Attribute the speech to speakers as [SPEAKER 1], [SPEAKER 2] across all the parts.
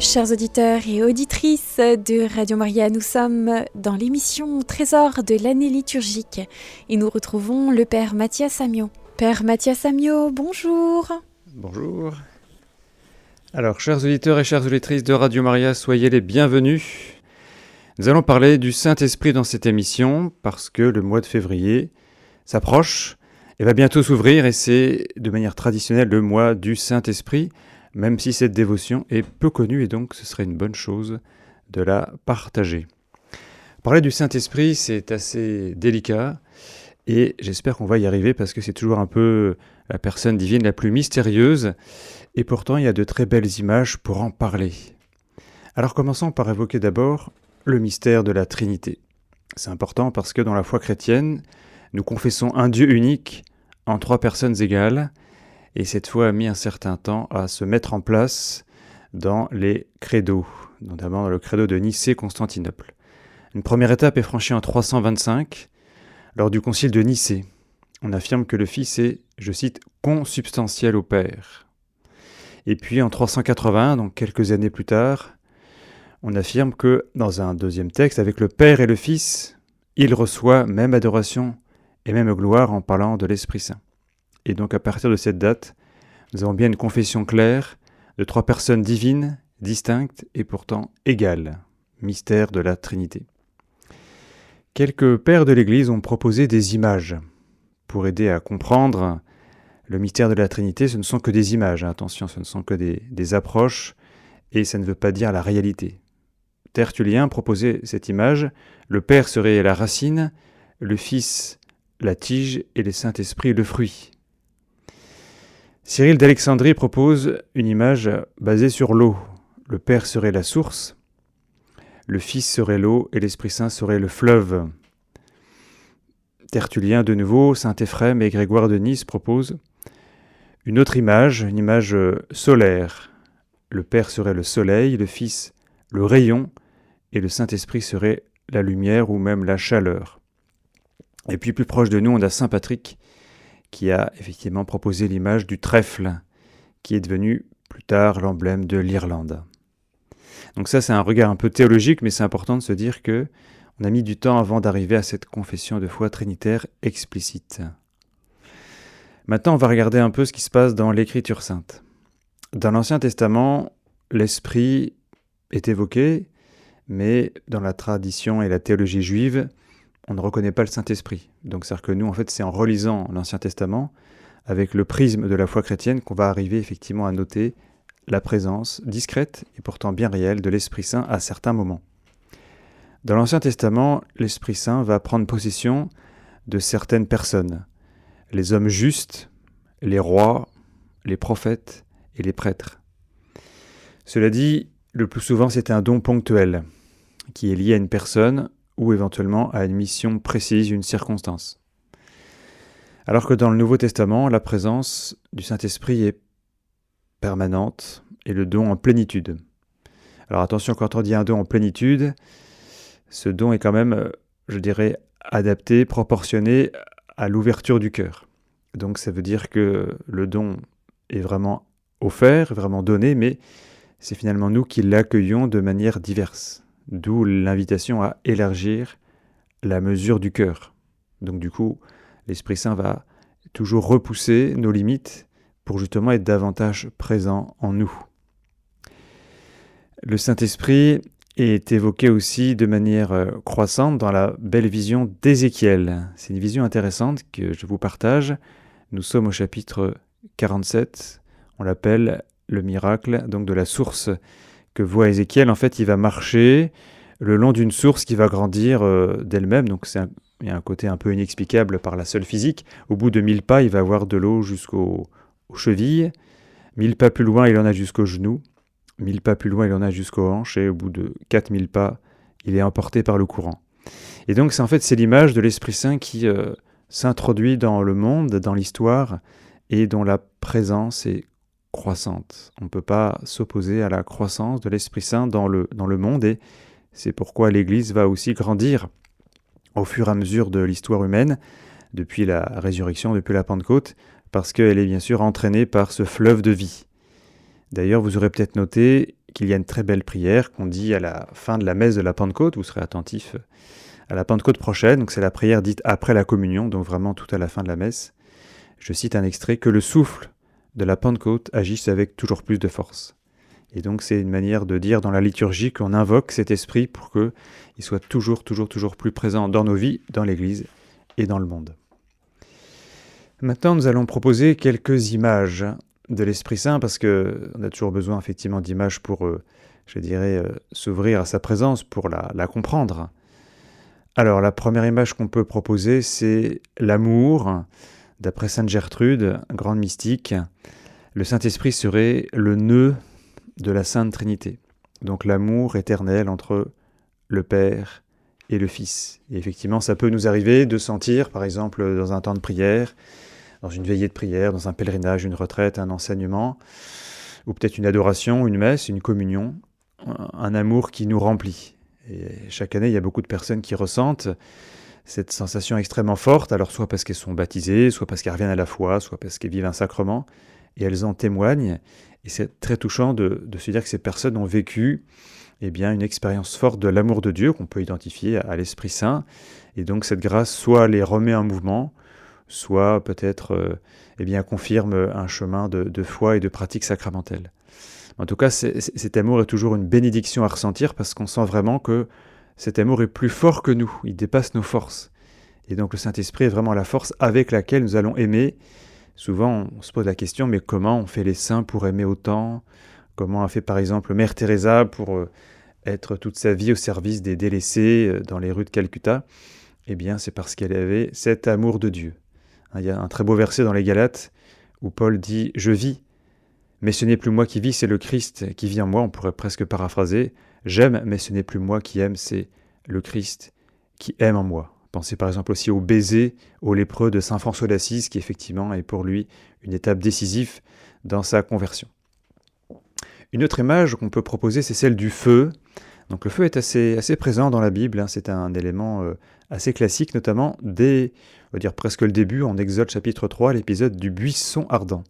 [SPEAKER 1] chers auditeurs et auditrices de Radio Maria. Nous sommes dans l'émission Trésor de l'année liturgique et nous retrouvons le Père Mathias Amiot. Père Mathias Amiot, bonjour.
[SPEAKER 2] Bonjour. Alors, chers auditeurs et chères auditrices de Radio Maria, soyez les bienvenus. Nous allons parler du Saint-Esprit dans cette émission parce que le mois de février s'approche et va bientôt s'ouvrir et c'est de manière traditionnelle le mois du Saint-Esprit même si cette dévotion est peu connue et donc ce serait une bonne chose de la partager. Parler du Saint-Esprit, c'est assez délicat et j'espère qu'on va y arriver parce que c'est toujours un peu la personne divine la plus mystérieuse et pourtant il y a de très belles images pour en parler. Alors commençons par évoquer d'abord le mystère de la Trinité. C'est important parce que dans la foi chrétienne, nous confessons un Dieu unique en trois personnes égales et cette foi a mis un certain temps à se mettre en place dans les credos, notamment dans le credo de Nicée-Constantinople. Une première étape est franchie en 325, lors du concile de Nicée. On affirme que le Fils est, je cite, consubstantiel au Père. Et puis en 380, donc quelques années plus tard, on affirme que dans un deuxième texte, avec le Père et le Fils, il reçoit même adoration et même gloire en parlant de l'Esprit Saint. Et donc à partir de cette date, nous avons bien une confession claire de trois personnes divines, distinctes et pourtant égales, mystère de la Trinité. Quelques pères de l'Église ont proposé des images pour aider à comprendre le mystère de la Trinité. Ce ne sont que des images, hein. attention, ce ne sont que des, des approches et ça ne veut pas dire la réalité. Tertullien proposait cette image, le Père serait la racine, le Fils la tige et le Saint-Esprit le fruit. Cyril d'Alexandrie propose une image basée sur l'eau. Le Père serait la source, le Fils serait l'eau et l'Esprit Saint serait le fleuve. Tertullien de nouveau, Saint Éphrem et Grégoire de Nice proposent une autre image, une image solaire. Le Père serait le soleil, le Fils le rayon et le Saint-Esprit serait la lumière ou même la chaleur. Et puis plus proche de nous, on a Saint Patrick qui a effectivement proposé l'image du trèfle, qui est devenu plus tard l'emblème de l'Irlande. Donc ça, c'est un regard un peu théologique, mais c'est important de se dire que on a mis du temps avant d'arriver à cette confession de foi trinitaire explicite. Maintenant, on va regarder un peu ce qui se passe dans l'Écriture sainte. Dans l'Ancien Testament, l'Esprit est évoqué, mais dans la tradition et la théologie juive, on ne reconnaît pas le Saint-Esprit. Donc c'est-à-dire que nous, en fait, c'est en relisant l'Ancien Testament, avec le prisme de la foi chrétienne, qu'on va arriver effectivement à noter la présence discrète et pourtant bien réelle de l'Esprit Saint à certains moments. Dans l'Ancien Testament, l'Esprit Saint va prendre possession de certaines personnes, les hommes justes, les rois, les prophètes et les prêtres. Cela dit, le plus souvent c'est un don ponctuel, qui est lié à une personne ou éventuellement à une mission précise, une circonstance. Alors que dans le Nouveau Testament, la présence du Saint-Esprit est permanente et le don en plénitude. Alors attention, quand on dit un don en plénitude, ce don est quand même, je dirais, adapté, proportionné à l'ouverture du cœur. Donc ça veut dire que le don est vraiment offert, vraiment donné, mais c'est finalement nous qui l'accueillons de manière diverse. D'où l'invitation à élargir la mesure du cœur. Donc du coup, l'Esprit Saint va toujours repousser nos limites pour justement être davantage présent en nous. Le Saint-Esprit est évoqué aussi de manière euh, croissante dans la belle vision d'Ézéchiel. C'est une vision intéressante que je vous partage. Nous sommes au chapitre 47. On l'appelle le miracle donc de la source que voit Ézéchiel, en fait, il va marcher le long d'une source qui va grandir euh, d'elle-même. Donc, c'est il y a un côté un peu inexplicable par la seule physique. Au bout de 1000 pas, il va avoir de l'eau jusqu'aux chevilles. 1000 pas plus loin, il en a jusqu'aux genoux. 1000 pas plus loin, il en a jusqu'aux hanches. Et au bout de 4000 pas, il est emporté par le courant. Et donc, c'est en fait c'est l'image de l'Esprit Saint qui euh, s'introduit dans le monde, dans l'histoire, et dont la présence est croissante. On ne peut pas s'opposer à la croissance de l'Esprit Saint dans le, dans le monde et c'est pourquoi l'Église va aussi grandir au fur et à mesure de l'histoire humaine, depuis la résurrection, depuis la Pentecôte, parce qu'elle est bien sûr entraînée par ce fleuve de vie. D'ailleurs, vous aurez peut-être noté, qu'il y a une très belle prière qu'on dit à la fin de la messe de la Pentecôte. Vous serez attentif à la Pentecôte prochaine. Donc c'est la prière dite après la communion, donc vraiment tout à la fin de la messe. Je cite un extrait que le souffle de la Pentecôte agisse avec toujours plus de force. Et donc c'est une manière de dire dans la liturgie qu'on invoque cet esprit pour qu'il soit toujours, toujours, toujours plus présent dans nos vies, dans l'Église et dans le monde. Maintenant, nous allons proposer quelques images de l'Esprit Saint parce qu'on a toujours besoin effectivement d'images pour, euh, je dirais, euh, s'ouvrir à sa présence, pour la, la comprendre. Alors, la première image qu'on peut proposer, c'est l'amour. D'après Sainte Gertrude, grande mystique, le Saint-Esprit serait le nœud de la Sainte Trinité. Donc l'amour éternel entre le Père et le Fils. Et effectivement, ça peut nous arriver de sentir, par exemple, dans un temps de prière, dans une veillée de prière, dans un pèlerinage, une retraite, un enseignement, ou peut-être une adoration, une messe, une communion, un amour qui nous remplit. Et chaque année, il y a beaucoup de personnes qui ressentent cette sensation extrêmement forte, alors soit parce qu'elles sont baptisées, soit parce qu'elles reviennent à la foi, soit parce qu'elles vivent un sacrement, et elles en témoignent. Et c'est très touchant de, se dire que ces personnes ont vécu eh bien, une expérience forte de l'amour de Dieu qu'on peut identifier à, l'Esprit Saint. Et donc cette grâce soit les remet en mouvement, soit peut-être euh, eh bien, confirme un chemin de, foi et de pratique sacramentelle. En tout cas, cet amour est toujours une bénédiction à ressentir parce qu'on sent vraiment que cet amour est plus fort que nous, il dépasse nos forces. Et donc le Saint-Esprit est vraiment la force avec laquelle nous allons aimer Souvent, on se pose la question, mais comment on fait les saints pour aimer autant? Comment a fait par exemple Mère Teresa pour euh, être toute sa vie au service des délaissés euh, dans les rues de Calcutta? Eh bien, c'est parce qu'elle avait cet amour de Dieu. Hein, il y a un très beau verset dans les Galates où Paul dit Je vis, mais ce n'est plus moi qui vis, c'est le Christ qui vit en moi. On pourrait presque paraphraser J'aime, mais ce n'est plus moi qui aime, c'est le Christ qui aime en moi. Pensez par exemple aussi au baiser au lépreux de Saint François d'Assise, qui effectivement est pour lui une étape décisive dans sa conversion. Une autre image qu'on peut proposer, c'est celle du feu. Donc le feu est assez, présent dans la Bible, hein. c'est un élément euh, assez classique, notamment dès, on va dire presque le début, en Exode chapitre 3, l'épisode du buisson ardent.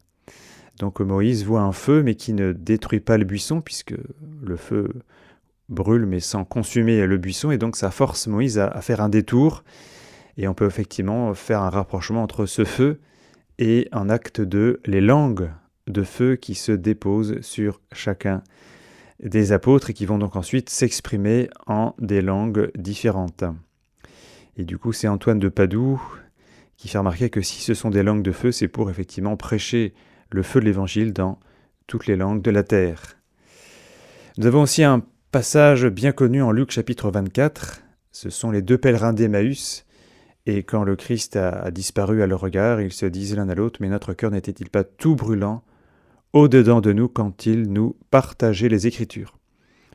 [SPEAKER 2] Donc Moïse voit un feu, mais qui ne détruit pas le buisson, puisque le feu brûle mais sans consumer le buisson, et donc ça force Moïse à, faire un détour, et on peut effectivement faire un rapprochement entre ce feu et un acte de les langues de feu qui se déposent sur chacun des apôtres et qui vont donc ensuite s'exprimer en des langues différentes. Et du coup, c'est Antoine de Padoue qui fait remarquer que si ce sont des langues de feu, c'est pour effectivement prêcher le feu de l'évangile dans toutes les langues de la terre. Nous avons aussi un Passage bien connu en Luc chapitre 24, ce sont les deux pèlerins d'Emmaüs, et quand le Christ a, disparu à leur regard, ils se disent l'un à l'autre, mais notre cœur n'était-il pas tout brûlant au-dedans de nous quand il nous partageait les Écritures?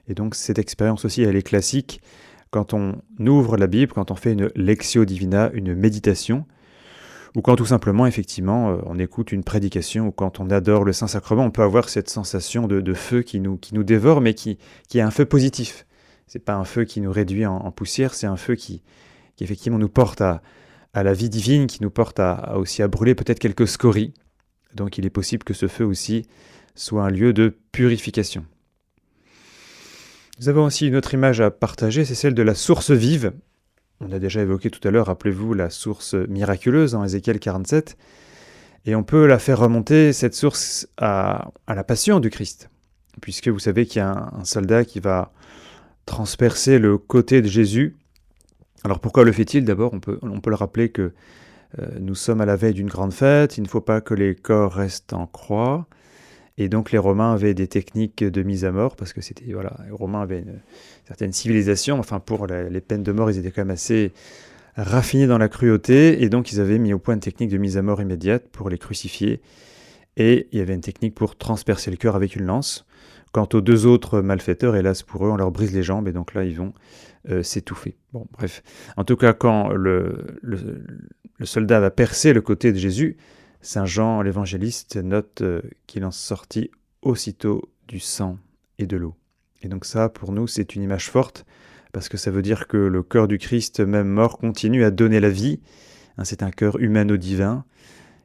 [SPEAKER 2] Et donc cette expérience aussi, elle est classique. Quand on ouvre la Bible, quand on fait une lectio divina, une méditation, ou quand tout simplement, effectivement, euh, on écoute une prédication, ou quand on adore le Saint-Sacrement, on peut avoir cette sensation de, feu qui nous, qui nous dévore, mais qui, qui est un feu positif. C'est pas un feu qui nous réduit en, poussière, c'est un feu qui, qui effectivement nous porte à, à la vie divine, qui nous porte à, aussi à brûler peut-être quelques scories. Donc il est possible que ce feu aussi soit un lieu de purification. Nous avons aussi une autre image à partager, c'est celle de la source vive. On a déjà évoqué tout à l'heure, rappelez-vous, la source miraculeuse dans Ézéchiel 47. Et on peut la faire remonter, cette source, à, la passion du Christ. Puisque vous savez qu'il y a un, soldat qui va transpercer le côté de Jésus. Alors pourquoi le fait-il? D'abord, on peut, on peut le rappeler que euh, nous sommes à la veille d'une grande fête, il ne faut pas que les corps restent en croix. Et donc les Romains avaient des techniques de mise à mort, parce que c'était, voilà, les Romains avaient une certaine civilisation, enfin pour les peines de mort, ils étaient quand même assez raffinés dans la cruauté, et donc ils avaient mis au point une technique de mise à mort immédiate pour les crucifier, et il y avait une technique pour transpercer le cœur avec une lance. Quant aux deux autres malfaiteurs, hélas pour eux, on leur brise les jambes, et donc là, ils vont euh, s'étouffer. Bon, bref. En tout cas, quand le, le soldat va percer le côté de Jésus, Saint Jean l'évangéliste note euh, qu'il en sortit aussitôt du sang et de l'eau. Et donc ça, pour nous, c'est une image forte, parce que ça veut dire que le cœur du Christ, même mort, continue à donner la vie. Hein, c'est un cœur humain au divin,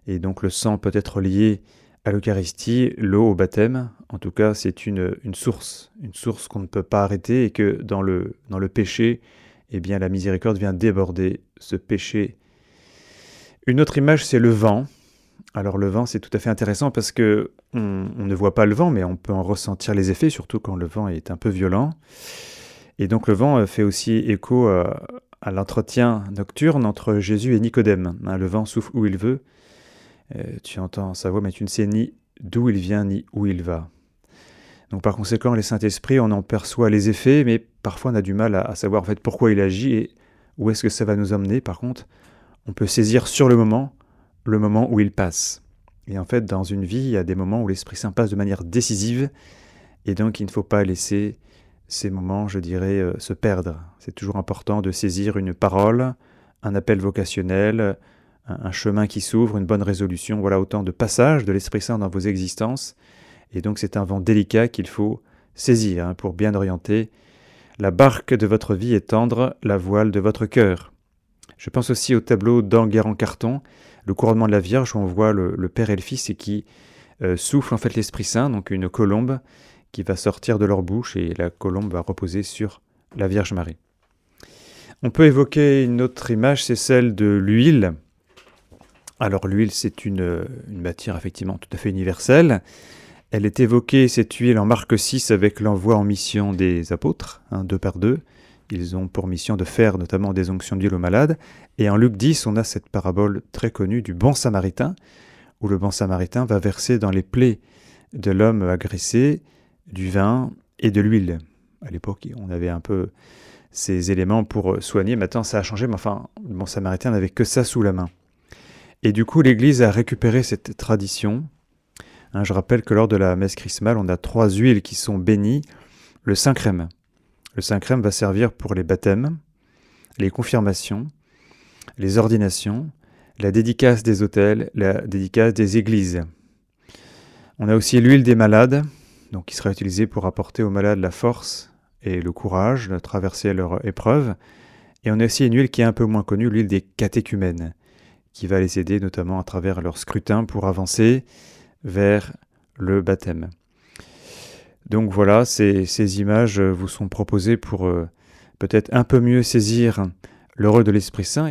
[SPEAKER 2] et donc le sang peut être lié à l'Eucharistie, l'eau au baptême, en tout cas, c'est une, une, source, une source qu'on ne peut pas arrêter et que dans le, dans le péché, eh bien, la miséricorde vient déborder ce péché. Une autre image, c'est le vent. Alors le vent, c'est tout à fait intéressant parce que on, ne voit pas le vent, mais on peut en ressentir les effets, surtout quand le vent est un peu violent. Et donc le vent fait aussi écho à, à l'entretien nocturne entre Jésus et Nicodème. Hein, le vent souffle où il veut, euh, tu entends sa voix, mais tu ne sais ni d'où il vient ni où il va. Donc par conséquent, les Saint-Esprit, on en perçoit les effets, mais parfois on a du mal à, savoir en fait pourquoi il agit et où est-ce que ça va nous emmener. Par contre, on peut saisir sur le moment le moment où il passe. Et en fait, dans une vie, il y a des moments où l'Esprit Saint passe de manière décisive, et donc il ne faut pas laisser ces moments, je dirais, euh, se perdre. C'est toujours important de saisir une parole, un appel vocationnel, un, chemin qui s'ouvre, une bonne résolution. Voilà autant de passages de l'Esprit Saint dans vos existences. Et donc c'est un vent délicat qu'il faut saisir hein, pour bien orienter. La barque de votre vie est tendre, la voile de votre cœur. Je pense aussi au tableau d'Anguer en carton, le couronnement de la Vierge, où on voit le, Père et le Fils et qui euh, souffle en fait l'Esprit Saint, donc une colombe qui va sortir de leur bouche et la colombe va reposer sur la Vierge Marie. On peut évoquer une autre image, c'est celle de l'huile. Alors l'huile, c'est une, matière effectivement tout à fait universelle. Elle est évoquée, cette huile, en Marc 6 avec l'envoi en mission des apôtres, hein, deux par deux. Ils ont pour mission de faire notamment des onctions d'huile aux malades. Et en Luc 10, on a cette parabole très connue du bon samaritain, où le bon samaritain va verser dans les plaies de l'homme agressé du vin et de l'huile. À l'époque, on avait un peu ces éléments pour soigner. Maintenant, ça a changé, mais enfin, le bon samaritain n'avait que ça sous la main. Et du coup, l'Église a récupéré cette tradition. Hein, je rappelle que lors de la messe chrismale, on a trois huiles qui sont bénies. Le saint crème. Le saint crème va servir pour les baptêmes, les confirmations, les ordinations, la dédicace des hôtels, la dédicace des églises. On a aussi l'huile des malades, donc qui sera utilisée pour apporter aux malades la force et le courage de traverser leur épreuve. Et on a aussi une huile qui est un peu moins connue, l'huile des catéchumènes, qui va les aider notamment à travers leur scrutin pour avancer vers le baptême. Donc voilà, ces, images vous sont proposées pour euh, peut-être un peu mieux saisir le rôle de l'Esprit Saint.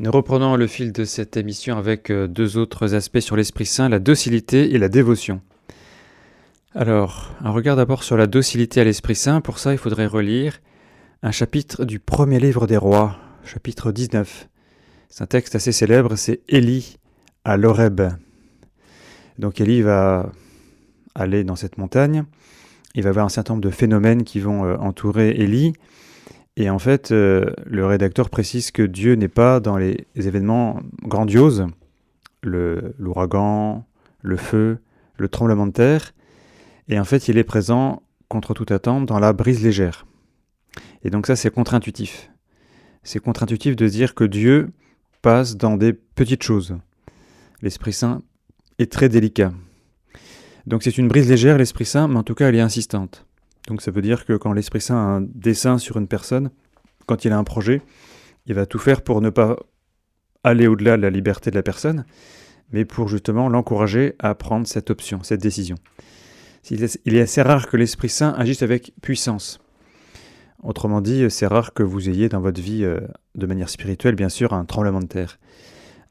[SPEAKER 2] Nous reprenons le fil de cette émission avec euh, deux autres aspects sur l'Esprit Saint, la docilité et la dévotion. Alors, un regard d'abord sur la docilité à l'Esprit Saint. Pour ça, il faudrait relire un chapitre du premier livre des rois, chapitre 19. C'est un texte assez célèbre, c'est Élie à l'Oreb. Donc Élie va aller dans cette montagne, il va voir un certain nombre de phénomènes qui vont euh, entourer Élie, et en fait, euh, le rédacteur précise que Dieu n'est pas dans les événements grandioses, l'ouragan, le, feu, le tremblement de terre, et en fait, il est présent, contre toute attente, dans la brise légère. Et donc ça, c'est contre-intuitif. C'est contre-intuitif de dire que Dieu passe dans des petites choses. L'Esprit Saint est très délicat. Donc c'est une brise légère, l'Esprit Saint, mais en tout cas elle est insistante. Donc ça veut dire que quand l'Esprit Saint a un dessin sur une personne, quand il a un projet, il va tout faire pour ne pas aller au-delà de la liberté de la personne, mais pour justement l'encourager à prendre cette option, cette décision. Il est assez rare que l'Esprit Saint agisse avec puissance. Autrement dit, c'est rare que vous ayez dans votre vie, euh, de manière spirituelle bien sûr, un tremblement de terre.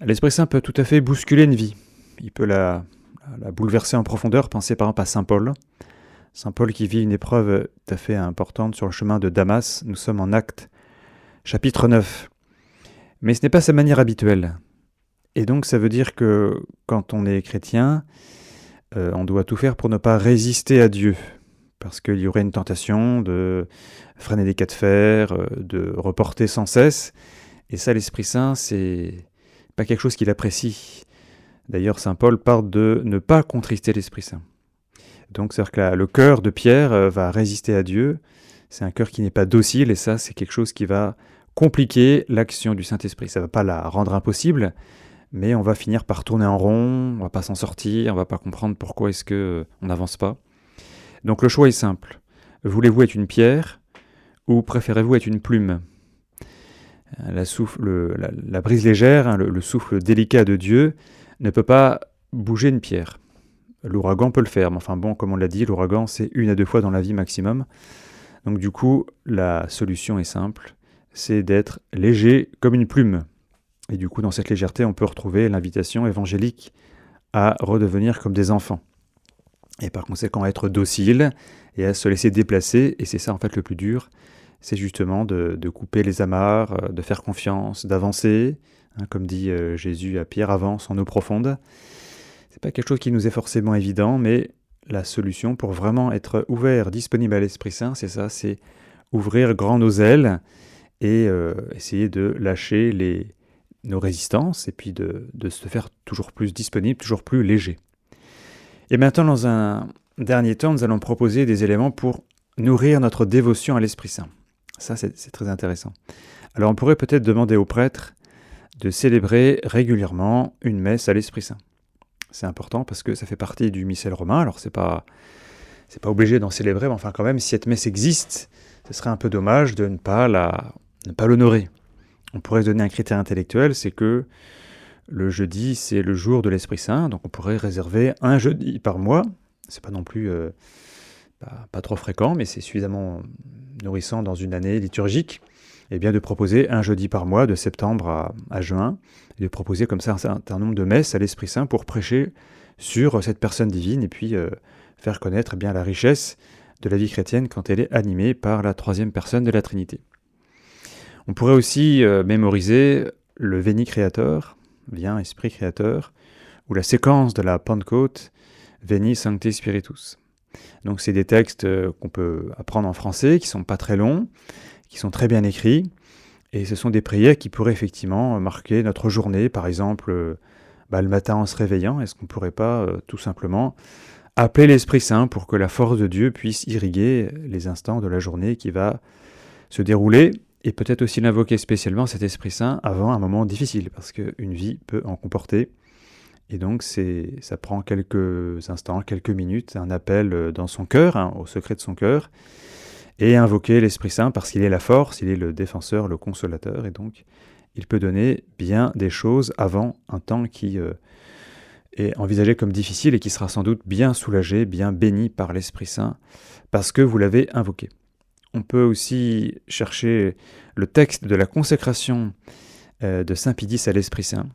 [SPEAKER 2] L'Esprit Saint peut tout à fait bousculer une vie. Il peut la, bouleverser en profondeur. Pensez par exemple à Saint Paul. Saint Paul qui vit une épreuve tout à fait importante sur le chemin de Damas. Nous sommes en acte chapitre 9. Mais ce n'est pas sa manière habituelle. Et donc ça veut dire que quand on est chrétien, euh, on doit tout faire pour ne pas résister à Dieu parce qu'il y aurait une tentation de freiner des cas de fer, euh, de reporter sans cesse. Et ça, l'Esprit Saint, c'est pas quelque chose qu'il apprécie. D'ailleurs, Saint Paul parle de ne pas contrister l'Esprit Saint. Donc, c'est-à-dire que le cœur de Pierre euh, va résister à Dieu. C'est un cœur qui n'est pas docile, et ça, c'est quelque chose qui va compliquer l'action du Saint-Esprit. Ça ne va pas la rendre impossible, mais on va finir par tourner en rond, on va pas s'en sortir, on va pas comprendre pourquoi est-ce que euh, on n'avance pas. Donc le choix est simple. Voulez-vous être une pierre ou préférez-vous être une plume? La, souffle, la, brise légère, hein, le, souffle délicat de Dieu, ne peut pas bouger une pierre. L'ouragan peut le faire, mais enfin bon, comme on l'a dit, l'ouragan c'est une à deux fois dans la vie maximum. Donc du coup, la solution est simple, c'est d'être léger comme une plume. Et du coup, dans cette légèreté, on peut retrouver l'invitation évangélique à redevenir comme des enfants. Et par conséquent, à être docile et à se laisser déplacer. Et c'est ça, en fait, le plus dur. C'est justement de, couper les amarres, euh, de faire confiance, d'avancer. Hein, comme dit euh, Jésus à Pierre, avance en eau profonde. C'est pas quelque chose qui nous est forcément évident, mais la solution pour vraiment être ouvert, disponible à l'Esprit Saint, c'est ça, c'est ouvrir grand nos ailes et euh, essayer de lâcher nos résistances et puis de, se faire toujours plus disponible, toujours plus léger. Et maintenant, dans un dernier temps, nous allons proposer des éléments pour nourrir notre dévotion à l'Esprit Saint. Ça, c'est très intéressant. Alors, on pourrait peut-être demander aux prêtres de célébrer régulièrement une messe à l'Esprit Saint. C'est important parce que ça fait partie du missel romain. Alors, c'est pas c'est pas obligé d'en célébrer, mais enfin quand même, si cette messe existe, ce serait un peu dommage de ne pas la ne pas l'honorer on pourrait se donner un critère intellectuel, c'est que le jeudi, c'est le jour de l'Esprit Saint, donc on pourrait réserver un jeudi par mois. C'est pas non plus euh, pas, trop fréquent, mais c'est suffisamment nourrissant dans une année liturgique. Et bien de proposer un jeudi par mois, de septembre à, juin, et de proposer comme ça un certain nombre de messes à l'Esprit Saint pour prêcher sur cette personne divine et puis euh, faire connaître bien la richesse de la vie chrétienne quand elle est animée par la troisième personne de la Trinité. On pourrait aussi euh, mémoriser le Veni Creator, bien Esprit Créateur, ou la séquence de la Pentecôte, Veni Sancte Spiritus. Donc c'est des textes euh, qu'on peut apprendre en français, qui sont pas très longs, qui sont très bien écrits, et ce sont des prières qui pourraient effectivement marquer notre journée, par exemple euh, bah, le matin en se réveillant. Est-ce qu'on ne pourrait pas tout simplement appeler l'Esprit Saint pour que la force de Dieu puisse irriguer les instants de la journée qui va se dérouler et peut-être aussi l'invoquer spécialement cet Esprit Saint avant un moment difficile, parce qu'une vie peut en comporter. Et donc ça prend quelques instants, quelques minutes, un appel dans son cœur, hein, au secret de son cœur, et invoquer l'Esprit Saint parce qu'il est la force, il est le défenseur, le consolateur, et donc il peut donner bien des choses avant un temps qui euh, est envisagé comme difficile et qui sera sans doute bien soulagé, bien béni par l'Esprit Saint, parce que vous l'avez invoqué. On peut aussi chercher le texte de la consécration euh, de Saint Pidis à l'Esprit Saint.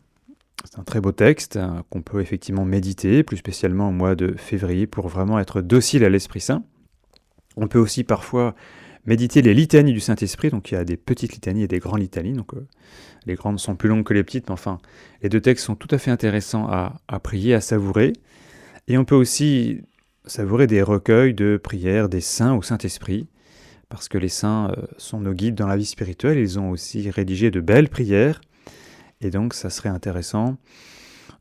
[SPEAKER 2] C'est un très beau texte hein, qu'on peut effectivement méditer, plus spécialement au mois de février, pour vraiment être docile à l'Esprit Saint. On peut aussi parfois méditer les litanies du Saint-Esprit, donc il y a des petites litanies et des grandes litanies, donc euh, les grandes sont plus longues que les petites, mais enfin, les deux textes sont tout à fait intéressants à, prier, à savourer. Et on peut aussi savourer des recueils de prières des saints au Saint-Esprit, parce que les saints euh, sont nos guides dans la vie spirituelle, ils ont aussi rédigé de belles prières, et donc ça serait intéressant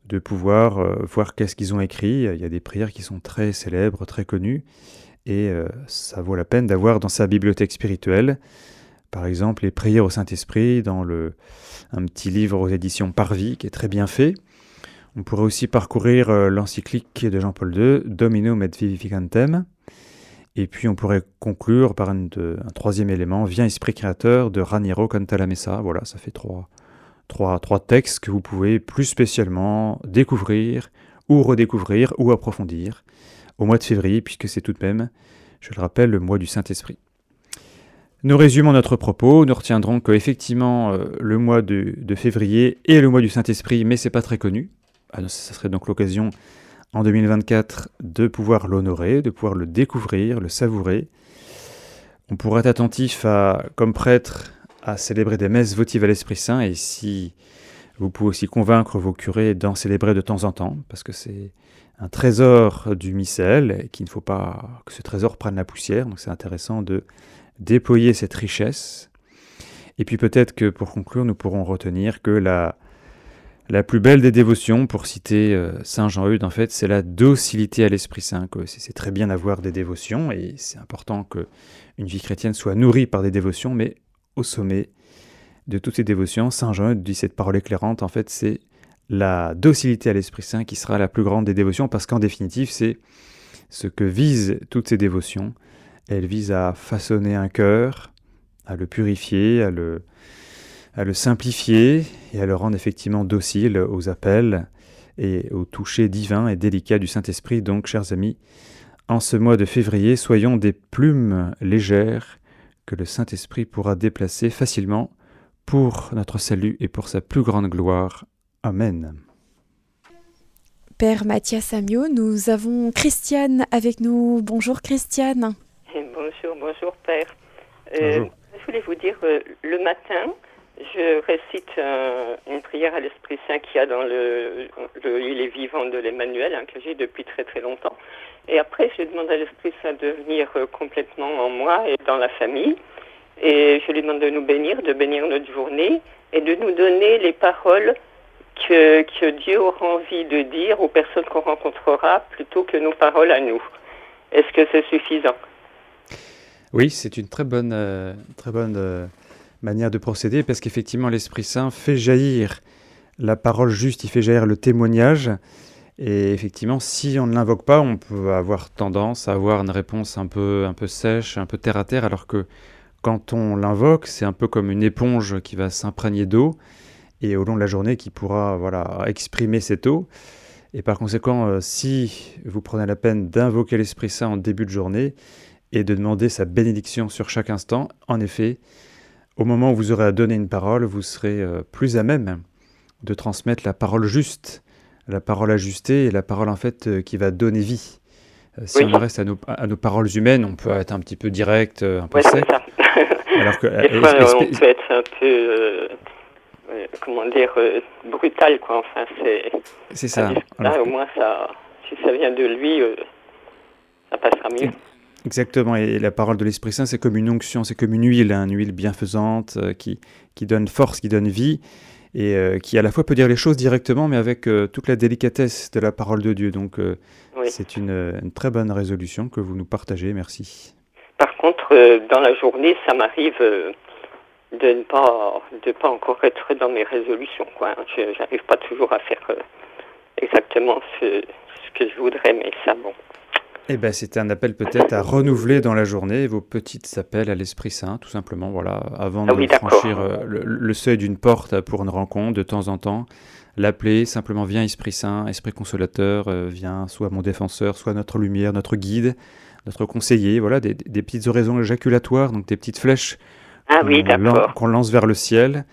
[SPEAKER 2] de pouvoir euh, voir qu'est-ce qu'ils ont écrit. Il y a des prières qui sont très célèbres, très connues, et euh, ça vaut la peine d'avoir dans sa bibliothèque spirituelle, par exemple, les prières au Saint-Esprit dans le, un petit livre aux éditions Parvis qui est très bien fait. On pourrait aussi parcourir l'encyclique de Jean-Paul II, Domino et Vivificantem, et puis on pourrait conclure par un, troisième élément, Viens Esprit Créateur de Raniero Cantalamessa. Voilà, ça fait trois, trois, trois textes que vous pouvez plus spécialement découvrir ou redécouvrir ou approfondir au mois de février, puisque c'est tout de même, je le rappelle, le mois du Saint-Esprit. Nous résumons notre propos, nous retiendrons qu'effectivement euh, le mois de, février est le mois du Saint-Esprit, mais c'est pas très connu. Ah, ça serait donc l'occasion en 2024 de pouvoir l'honorer, de pouvoir le découvrir, le savourer. On pourra être attentif à, comme prêtre à célébrer des messes votives à l'Esprit Saint et si vous pouvez aussi convaincre vos curés d'en célébrer de temps en temps parce que c'est un trésor du missel et qu'il ne faut pas que ce trésor prenne la poussière. Donc c'est intéressant de déployer cette richesse. Et puis peut-être que pour conclure, nous pourrons retenir que la, la plus belle des dévotions, pour citer euh, Saint Jean-Eudes, en fait, c'est la docilité à l'Esprit Saint. C'est très bien d'avoir des dévotions et c'est important que une vie chrétienne soit nourrie par des dévotions, mais au sommet de toutes ces dévotions, Saint Jean-Eudes dit cette parole éclairante, en fait, c'est la docilité à l'Esprit Saint qui sera la plus grande des dévotions, parce qu'en définitive, c'est ce que visent toutes ces dévotions. Elles visent à façonner un cœur, à le purifier, à le, simplifier et à le rendre effectivement docile aux appels et au toucher divin et délicat du Saint-Esprit. Donc, chers amis, en ce mois de février, soyons des plumes légères que le Saint-Esprit pourra déplacer facilement pour notre salut et pour sa plus grande gloire. Amen.
[SPEAKER 1] Père Mathias Samio, nous avons Christiane avec nous. Bonjour Christiane.
[SPEAKER 3] Bonjour, bonjour Père. Euh, je voulais vous dire, euh, le matin, je récite une prière à l'Esprit Saint qu'il y a dans le, le Il est vivant de l'Emmanuel, hein, que j'ai depuis très très longtemps. Et après, je demande à l'Esprit Saint de venir euh, complètement en moi et dans la famille. Et je lui demande de nous bénir, de bénir notre journée et de nous donner les paroles que, Dieu aura envie de dire aux personnes qu'on rencontrera plutôt que nos paroles à nous. Est-ce que c'est suffisant?
[SPEAKER 2] Oui, c'est une très bonne, euh, très bonne euh, manière de procéder parce qu'effectivement l'Esprit Saint fait jaillir la parole juste, il fait jaillir le témoignage. Et effectivement, si on ne l'invoque pas, on peut avoir tendance à avoir une réponse un peu, un peu sèche, un peu terre à terre, alors que quand on l'invoque, c'est un peu comme une éponge qui va s'imprégner d'eau et au long de la journée qui pourra voilà, exprimer cette eau. Et par conséquent, euh, si vous prenez la peine d'invoquer l'Esprit Saint en début de journée et de demander sa bénédiction sur chaque instant, en effet, au moment où vous aurez à donner une parole, vous serez euh, plus à même de transmettre la parole juste la parole ajustée et la parole en fait euh, qui va donner vie. Si on reste à nos, à nos, paroles humaines, on peut être un petit peu direct, un peu sec.
[SPEAKER 3] Alors que, on peut être un peu, comment dire, brutal, quoi. Enfin, c'est.
[SPEAKER 2] C'est ça.
[SPEAKER 3] Là, au moins, ça, si ça vient de lui, ça passera mieux.
[SPEAKER 2] Exactement, et la parole de l'Esprit Saint, c'est comme une onction, c'est comme une huile, hein, une huile bienfaisante qui, qui donne force, qui donne vie et euh, qui à la fois peut dire les choses directement, mais avec euh, toute la délicatesse de la parole de Dieu. Donc euh, c'est une, très bonne résolution que vous nous partagez. Merci.
[SPEAKER 3] Par contre, dans la journée, ça m'arrive de ne pas de pas encore être dans mes résolutions. Quoi. Je n'arrive pas toujours à faire exactement ce, ce que je voudrais, mais ça, bon.
[SPEAKER 2] Eh ben, c'était un appel peut-être à renouveler dans la journée vos petites appels à l'Esprit Saint, tout simplement, voilà, avant ah de franchir euh, le, seuil d'une porte pour une rencontre, de temps en temps, l'appeler simplement viens Esprit Saint, Esprit consolateur, euh, viens soit mon défenseur, soit notre lumière, notre guide, notre conseiller, voilà, des, petites oraisons éjaculatoires, donc des petites flèches
[SPEAKER 3] ah
[SPEAKER 2] qu'on lance vers le ciel.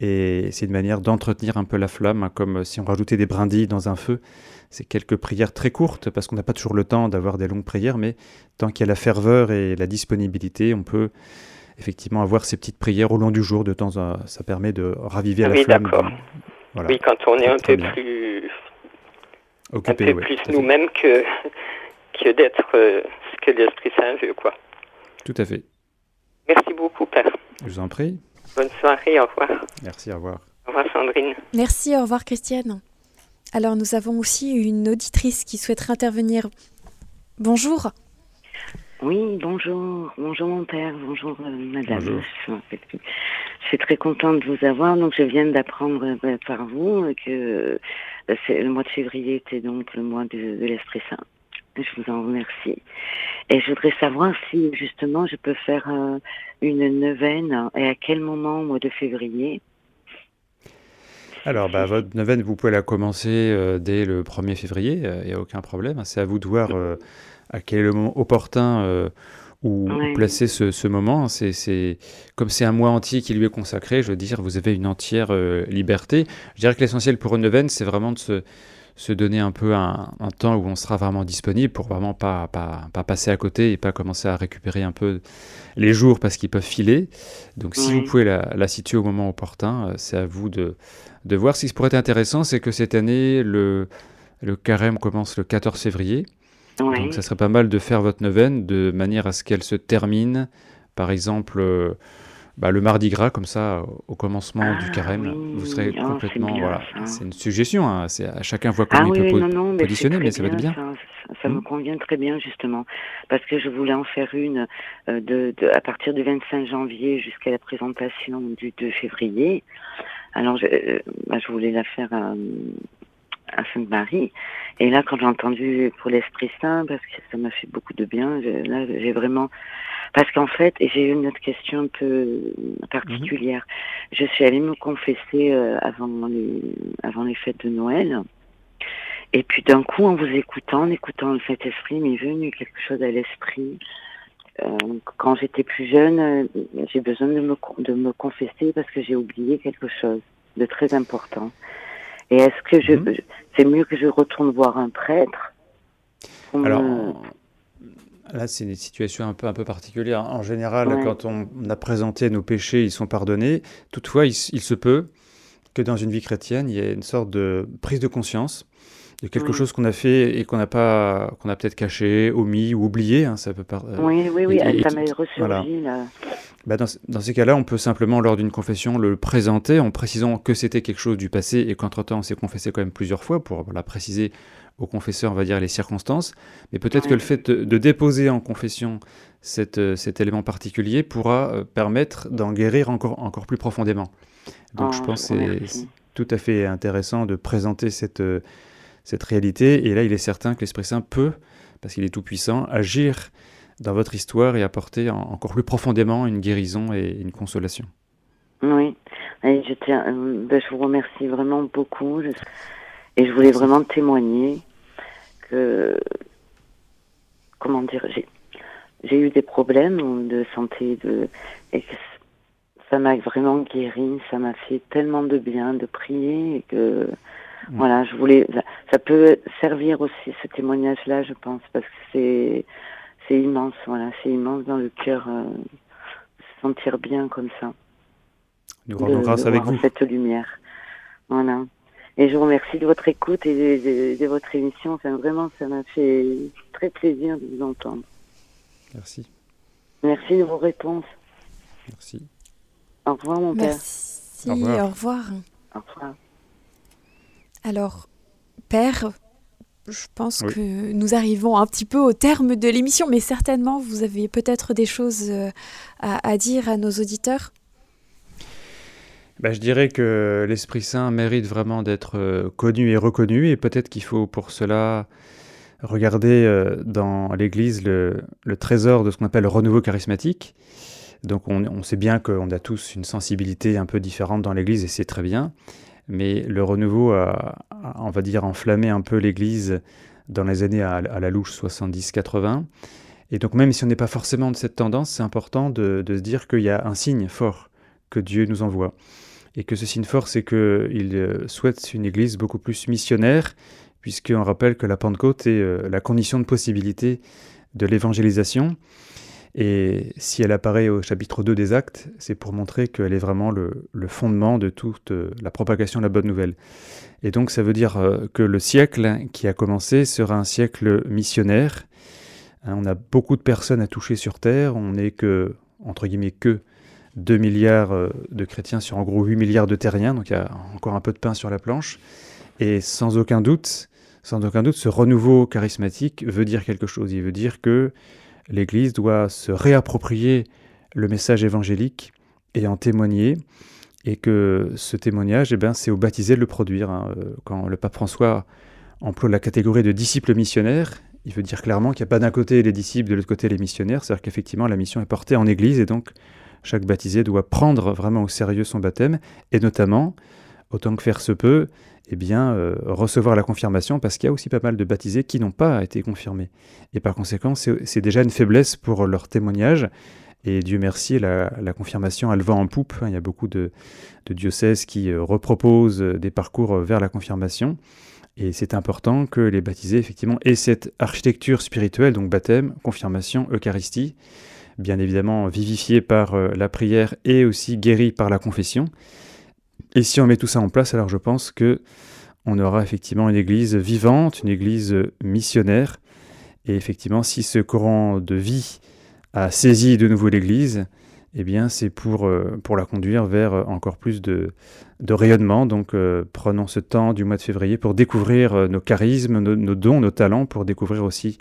[SPEAKER 2] Et c'est une manière d'entretenir un peu la flamme, hein, comme si on rajoutait des brindilles dans un feu. C'est quelques prières très courtes, parce qu'on n'a pas toujours le temps d'avoir des longues prières, mais tant qu'il y a la ferveur et la disponibilité, on peut effectivement avoir ces petites prières au long du jour. De temps en temps, ça permet de raviver la flamme.
[SPEAKER 3] Oui, quand on est un peu plus occupé, un peu plus nous-mêmes que, que d'être euh, ce que l'Esprit Saint veut, quoi.
[SPEAKER 2] Tout à fait.
[SPEAKER 3] Merci beaucoup, Père.
[SPEAKER 2] Je vous en prie.
[SPEAKER 3] Bonne soirée, au revoir.
[SPEAKER 2] Merci, au revoir.
[SPEAKER 3] Au revoir Sandrine.
[SPEAKER 1] Merci, au revoir Christiane. Alors nous avons aussi une auditrice qui souhaiterait intervenir. Bonjour.
[SPEAKER 4] Oui, bonjour. Bonjour mon père, bonjour euh, madame. Je suis très contente de vous avoir. Donc je viens d'apprendre euh, par vous que euh, le mois de février était donc le mois de, de l'Esprit Saint. Je vous en remercie. Et je voudrais savoir si justement je peux faire une neuvaine et à quel moment au mois de février?
[SPEAKER 2] Alors, bah, votre neuvaine, vous pouvez la commencer euh, dès le 1er février, il euh, n'y a aucun problème. C'est à vous de voir euh, à quel est le moment opportun où, placer ce, moment. C'est, comme c'est un mois entier qui lui est consacré, je veux dire, vous avez une entière liberté. Je dirais que l'essentiel pour une neuvaine, c'est vraiment de se se donner un peu un, temps où on sera vraiment disponible pour vraiment pas, pas, pas, passer à côté et pas commencer à récupérer un peu les jours parce qu'ils peuvent filer. Donc si vous pouvez la, la, situer au moment opportun, euh, c'est à vous de, de voir. Ce qui pourrait être intéressant, c'est que cette année, le, le carême commence le 14 février. Donc ça serait pas mal de faire votre neuvaine de manière à ce qu'elle se termine, par exemple... Euh, bah, le mardi gras, comme ça, au commencement du ah carême, vous serez oh, complètement. voilà, c'est une suggestion, hein, c'est à chacun voit comment ah il peut positionner, mais, ça va être bien.
[SPEAKER 4] Ça, me hmm. convient très bien, justement, parce que je voulais en faire une euh, de, à partir du 25 janvier jusqu'à la présentation du 2 février. Alors, je, euh, bah, je voulais la faire à, à Sainte-Marie. Et là, quand j'ai entendu pour l'Esprit Saint, parce que ça m'a fait beaucoup de bien, là, j'ai vraiment parce qu'en fait, j'ai une autre question un peu particulière. Je suis allée me confesser euh, avant les avant les fêtes de Noël. Et puis d'un coup, en vous écoutant, en écoutant le Saint-Esprit, m'est venu quelque chose à l'esprit. Euh, quand j'étais plus jeune, euh, j'ai besoin de me, de me confesser parce que j'ai oublié quelque chose de très important. Et est-ce que je, mhm. c'est mieux que je retourne voir un prêtre
[SPEAKER 2] Alors, là, c'est une situation un peu, un peu particulière. En général, quand on a présenté nos péchés, ils sont pardonnés. Toutefois, il se peut que dans une vie chrétienne, il y ait une sorte de prise de conscience de quelque chose qu'on a fait et qu'on n'a pas, qu'on a peut-être caché, omis ou oublié. Hein, ça peut pas,
[SPEAKER 4] euh, oui, oui, oui, ça m'a ressurgi là.
[SPEAKER 2] Bah dans, dans, ces cas-là, on peut simplement, lors d'une confession, le présenter en précisant que c'était quelque chose du passé et qu'entre-temps, on s'est confessé quand même plusieurs fois pour la préciser au confesseur, on va dire, les circonstances. Mais peut-être que le fait de, déposer en confession cette, euh, cet élément particulier pourra euh, permettre d'en guérir encore, encore plus profondément. Donc je ah, pense que c'est tout à fait intéressant de présenter cette, cette réalité. Et là, il est certain que l'Esprit Saint peut, parce qu'il est tout-puissant, agir dans votre histoire et apporter encore plus profondément une guérison et une consolation.
[SPEAKER 4] Oui, et je, tiens, euh, ben, je vous remercie vraiment beaucoup. et je voulais vraiment témoigner que, comment dire, j'ai eu des problèmes de santé de, et que ça m'a vraiment guéri, ça m'a fait tellement de bien de prier et que Mm. Voilà, je voulais. Ça peut servir aussi ce témoignage-là, je pense, parce que c'est c'est immense. Voilà, c'est immense dans le cœur, euh, se sentir bien comme ça.
[SPEAKER 2] Nous rendons grâce avec vous.
[SPEAKER 4] Cette lumière. Voilà. Et je vous remercie de votre écoute et de, votre émission. Enfin, vraiment, ça m'a fait très plaisir de vous entendre.
[SPEAKER 2] Merci.
[SPEAKER 4] Merci de vos réponses.
[SPEAKER 2] Merci.
[SPEAKER 4] Au revoir, mon père.
[SPEAKER 1] Merci. Au revoir.
[SPEAKER 4] Au revoir. Au revoir.
[SPEAKER 1] Alors, Père, je pense que nous arrivons un petit peu au terme de l'émission, mais certainement vous avez peut-être des choses euh, à, dire à nos auditeurs.
[SPEAKER 2] Bah, je dirais que l'Esprit Saint mérite vraiment d'être euh, connu et reconnu, et peut-être qu'il faut pour cela regarder euh, dans l'Église le, trésor de ce qu'on appelle le renouveau charismatique. Donc on, on sait bien qu'on a tous une sensibilité un peu différente dans l'Église, et c'est très bien mais le renouveau a, on va dire, enflammé un peu l'Église dans les années à, la louche 70-80. Et donc même si on n'est pas forcément de cette tendance, c'est important de, se dire qu'il y a un signe fort que Dieu nous envoie. Et que ce signe fort, c'est qu'il euh, souhaite une Église beaucoup plus missionnaire, puisqu'on rappelle que la Pentecôte est euh, la condition de possibilité de l'évangélisation. Et si elle apparaît au chapitre 2 des Actes, c'est pour montrer qu'elle est vraiment le, fondement de toute euh, la propagation de la bonne nouvelle. Et donc ça veut dire euh, que le siècle qui a commencé sera un siècle missionnaire. Hein, on a beaucoup de personnes à toucher sur Terre, on n'est que, entre guillemets, que 2 milliards euh, de chrétiens sur en gros 8 milliards de terriens, donc il y a encore un peu de pain sur la planche. Et sans aucun doute, sans aucun doute, ce renouveau charismatique veut dire quelque chose. Il veut dire que l'Église doit se réapproprier le message évangélique et en témoigner, et que ce témoignage, eh ben, c'est aux baptisés de le produire. Hein. Euh, quand le pape François emploie la catégorie de disciples missionnaires, il veut dire clairement qu'il n'y a pas d'un côté les disciples, de l'autre côté les missionnaires, c'est-à-dire qu'effectivement la mission est portée en Église, et donc chaque baptisé doit prendre vraiment au sérieux son baptême, et notamment, autant que faire se peut, eh bien, euh, recevoir la confirmation, parce qu'il y a aussi pas mal de baptisés qui n'ont pas été confirmés. Et par conséquent, c'est déjà une faiblesse pour leur témoignage. Et Dieu merci, la, confirmation a le vent en poupe. Il y a beaucoup de, diocèses qui euh, reproposent des parcours vers la confirmation. Et c'est important que les baptisés, effectivement, aient cette architecture spirituelle, donc baptême, confirmation, Eucharistie, bien évidemment vivifiée par euh, la prière et aussi guérie par la confession. Et si on met tout ça en place, alors je pense que on aura effectivement une église vivante, une église missionnaire. Et effectivement, si ce courant de vie a saisi de nouveau l'église, eh bien, c'est pour, euh, pour la conduire vers encore plus de, de rayonnement. Donc, euh, prenons ce temps du mois de février pour découvrir euh, nos charismes, nos, dons, nos talents, pour découvrir aussi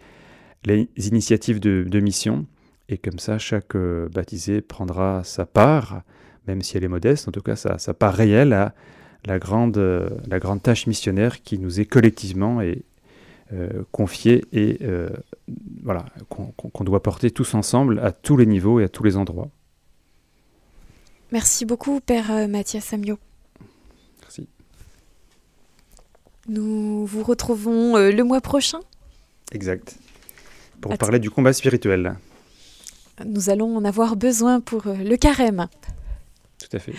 [SPEAKER 2] les initiatives de, de mission. Et comme ça, chaque baptisé prendra sa part même si elle est modeste, en tout cas, ça, ça part réel à la grande, la grande tâche missionnaire qui nous est collectivement et, euh, confiée et euh, voilà, qu'on doit porter tous ensemble à tous les niveaux et à tous les endroits.
[SPEAKER 1] Merci beaucoup, Père euh, Mathias Samio.
[SPEAKER 2] Merci.
[SPEAKER 1] Nous vous retrouvons euh, le mois prochain.
[SPEAKER 2] Exact. Pour parler du combat spirituel.
[SPEAKER 1] Nous allons en avoir besoin pour le carême.
[SPEAKER 2] Tout à fait.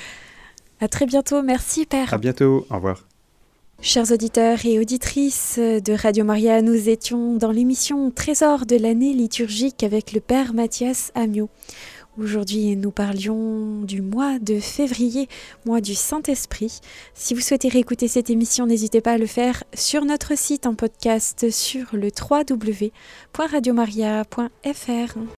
[SPEAKER 1] À très bientôt. Merci, Père.
[SPEAKER 2] À bientôt. Au revoir.
[SPEAKER 1] Chers auditeurs et auditrices de Radio Maria, nous étions dans l'émission Trésor de l'année liturgique avec le Père Mathias Amiot. Aujourd'hui, nous parlions du mois de février, mois du Saint-Esprit. Si vous souhaitez réécouter cette émission, n'hésitez pas à le faire sur notre site en podcast sur le www.radiomaria.fr.